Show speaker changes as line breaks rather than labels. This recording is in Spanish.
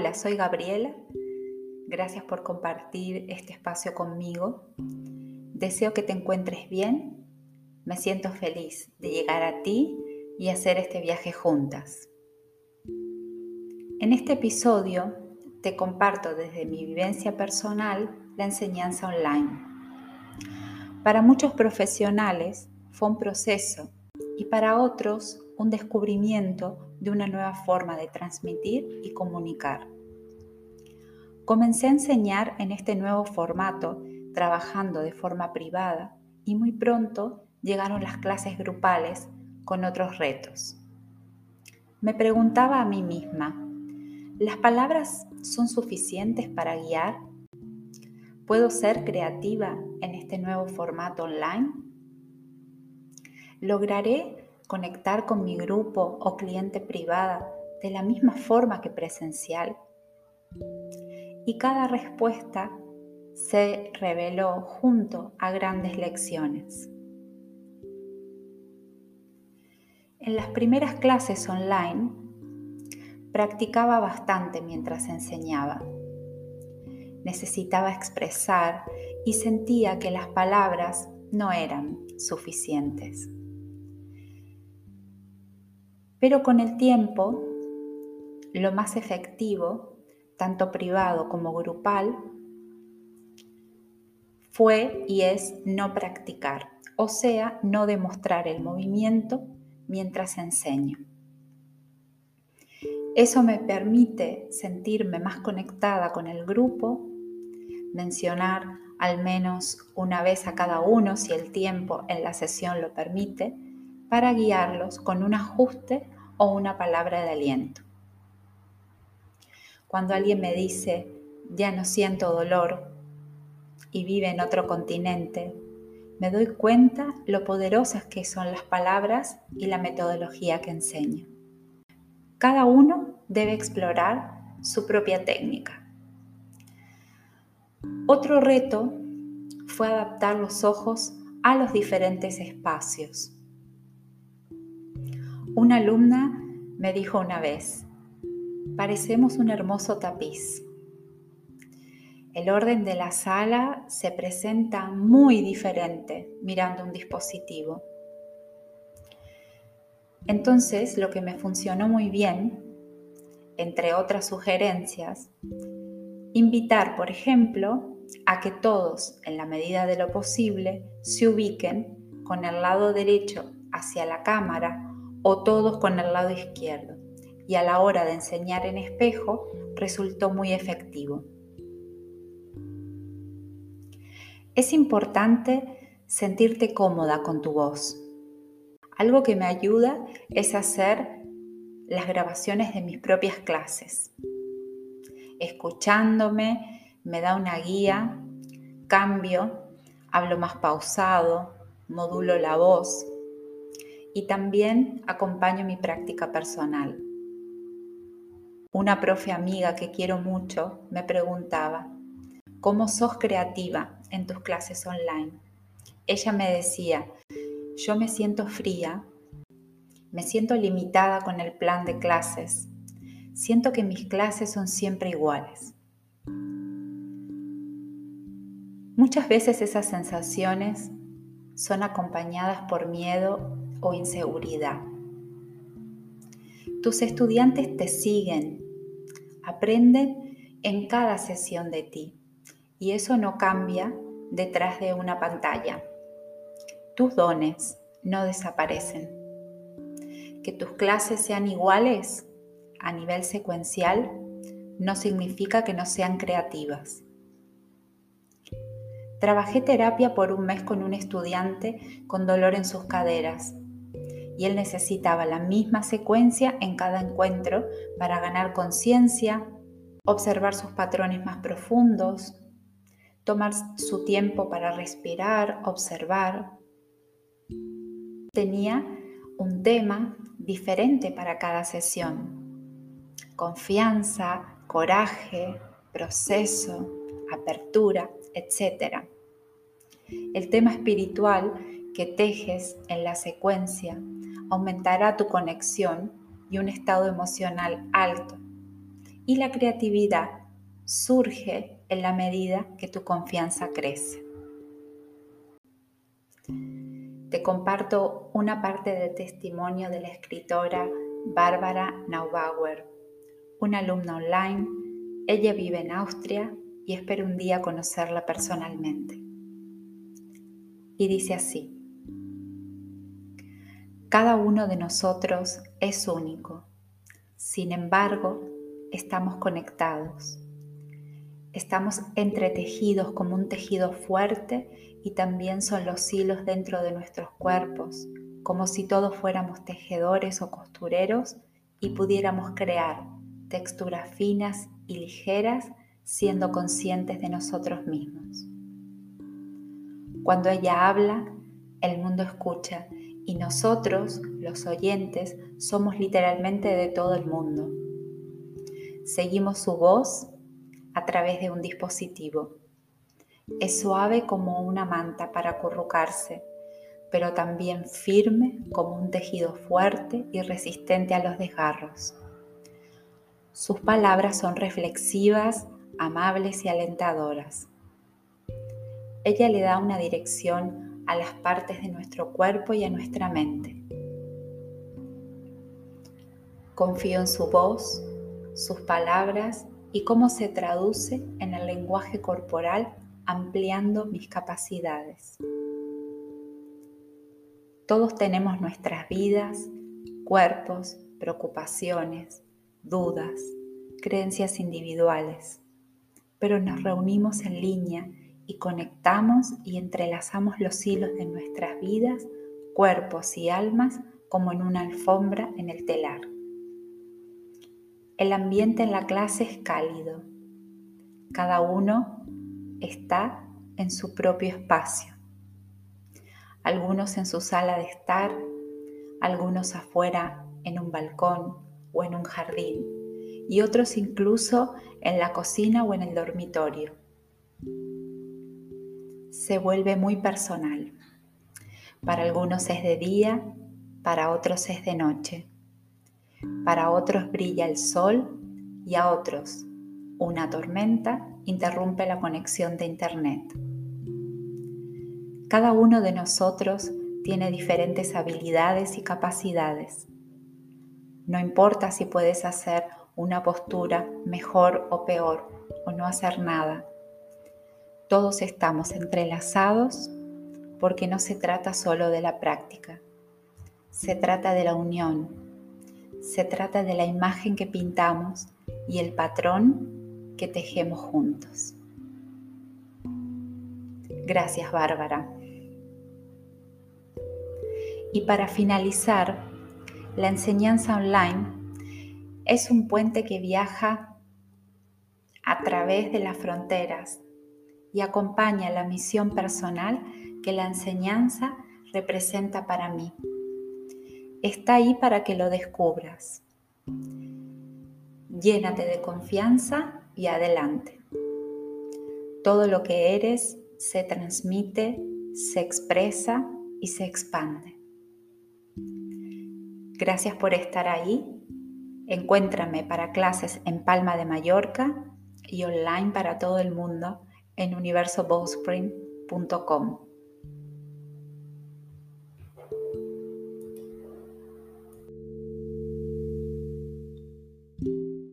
Hola, soy Gabriela. Gracias por compartir este espacio conmigo. Deseo que te encuentres bien. Me siento feliz de llegar a ti y hacer este viaje juntas. En este episodio te comparto desde mi vivencia personal la enseñanza online. Para muchos profesionales fue un proceso y para otros un descubrimiento de una nueva forma de transmitir y comunicar. Comencé a enseñar en este nuevo formato, trabajando de forma privada, y muy pronto llegaron las clases grupales con otros retos. Me preguntaba a mí misma, ¿las palabras son suficientes para guiar? ¿Puedo ser creativa en este nuevo formato online? ¿Lograré conectar con mi grupo o cliente privada de la misma forma que presencial? Y cada respuesta se reveló junto a grandes lecciones. En las primeras clases online practicaba bastante mientras enseñaba. Necesitaba expresar y sentía que las palabras no eran suficientes. Pero con el tiempo, lo más efectivo, tanto privado como grupal, fue y es no practicar, o sea, no demostrar el movimiento mientras enseño. Eso me permite sentirme más conectada con el grupo, mencionar al menos una vez a cada uno si el tiempo en la sesión lo permite, para guiarlos con un ajuste o una palabra de aliento. Cuando alguien me dice, ya no siento dolor y vive en otro continente, me doy cuenta lo poderosas que son las palabras y la metodología que enseño. Cada uno debe explorar su propia técnica. Otro reto fue adaptar los ojos a los diferentes espacios. Una alumna me dijo una vez, parecemos un hermoso tapiz. El orden de la sala se presenta muy diferente mirando un dispositivo. Entonces, lo que me funcionó muy bien, entre otras sugerencias, invitar, por ejemplo, a que todos, en la medida de lo posible, se ubiquen con el lado derecho hacia la cámara o todos con el lado izquierdo, y a la hora de enseñar en espejo resultó muy efectivo. Es importante sentirte cómoda con tu voz. Algo que me ayuda es hacer las grabaciones de mis propias clases. Escuchándome me da una guía, cambio, hablo más pausado, modulo la voz, y también acompaño mi práctica personal. Una profe amiga que quiero mucho me preguntaba, ¿cómo sos creativa en tus clases online? Ella me decía, yo me siento fría, me siento limitada con el plan de clases, siento que mis clases son siempre iguales. Muchas veces esas sensaciones son acompañadas por miedo o inseguridad. Tus estudiantes te siguen, aprenden en cada sesión de ti y eso no cambia detrás de una pantalla. Tus dones no desaparecen. Que tus clases sean iguales a nivel secuencial no significa que no sean creativas. Trabajé terapia por un mes con un estudiante con dolor en sus caderas y él necesitaba la misma secuencia en cada encuentro para ganar conciencia, observar sus patrones más profundos, tomar su tiempo para respirar, observar. Tenía un tema diferente para cada sesión. Confianza, coraje, proceso, apertura, etc. El tema espiritual que tejes en la secuencia aumentará tu conexión y un estado emocional alto y la creatividad surge en la medida que tu confianza crece. Te comparto una parte del testimonio de la escritora Bárbara Naubauer, una alumna online. Ella vive en Austria y espero un día conocerla personalmente. Y dice así, cada uno de nosotros es único, sin embargo, estamos conectados. Estamos entretejidos como un tejido fuerte y también son los hilos dentro de nuestros cuerpos, como si todos fuéramos tejedores o costureros y pudiéramos crear texturas finas y ligeras siendo conscientes de nosotros mismos. Cuando ella habla, el mundo escucha y nosotros, los oyentes, somos literalmente de todo el mundo. Seguimos su voz a través de un dispositivo. Es suave como una manta para acurrucarse, pero también firme como un tejido fuerte y resistente a los desgarros. Sus palabras son reflexivas, amables y alentadoras. Ella le da una dirección a las partes de nuestro cuerpo y a nuestra mente. Confío en su voz, sus palabras y cómo se traduce en el lenguaje corporal ampliando mis capacidades. Todos tenemos nuestras vidas, cuerpos, preocupaciones, dudas, creencias individuales, pero nos reunimos en línea y conectamos y entrelazamos los hilos de nuestras vidas, cuerpos y almas como en una alfombra en el telar. El ambiente en la clase es cálido. Cada uno está en su propio espacio. Algunos en su sala de estar, algunos afuera en un balcón o en un jardín y otros incluso en la cocina o en el dormitorio. Se vuelve muy personal. Para algunos es de día, para otros es de noche. Para otros brilla el sol y a otros una tormenta interrumpe la conexión de Internet. Cada uno de nosotros tiene diferentes habilidades y capacidades. No importa si puedes hacer una postura mejor o peor o no hacer nada. Todos estamos entrelazados porque no se trata solo de la práctica, se trata de la unión se trata de la imagen que pintamos y el patrón que tejemos juntos. Gracias, Bárbara. Y para finalizar, la enseñanza online es un puente que viaja a través de las fronteras y acompaña la misión personal que la enseñanza representa para mí está ahí para que lo descubras. Llénate de confianza y adelante. Todo lo que eres se transmite, se expresa y se expande. Gracias por estar ahí. Encuéntrame para clases en Palma de Mallorca y online para todo el mundo en universobowspring.com.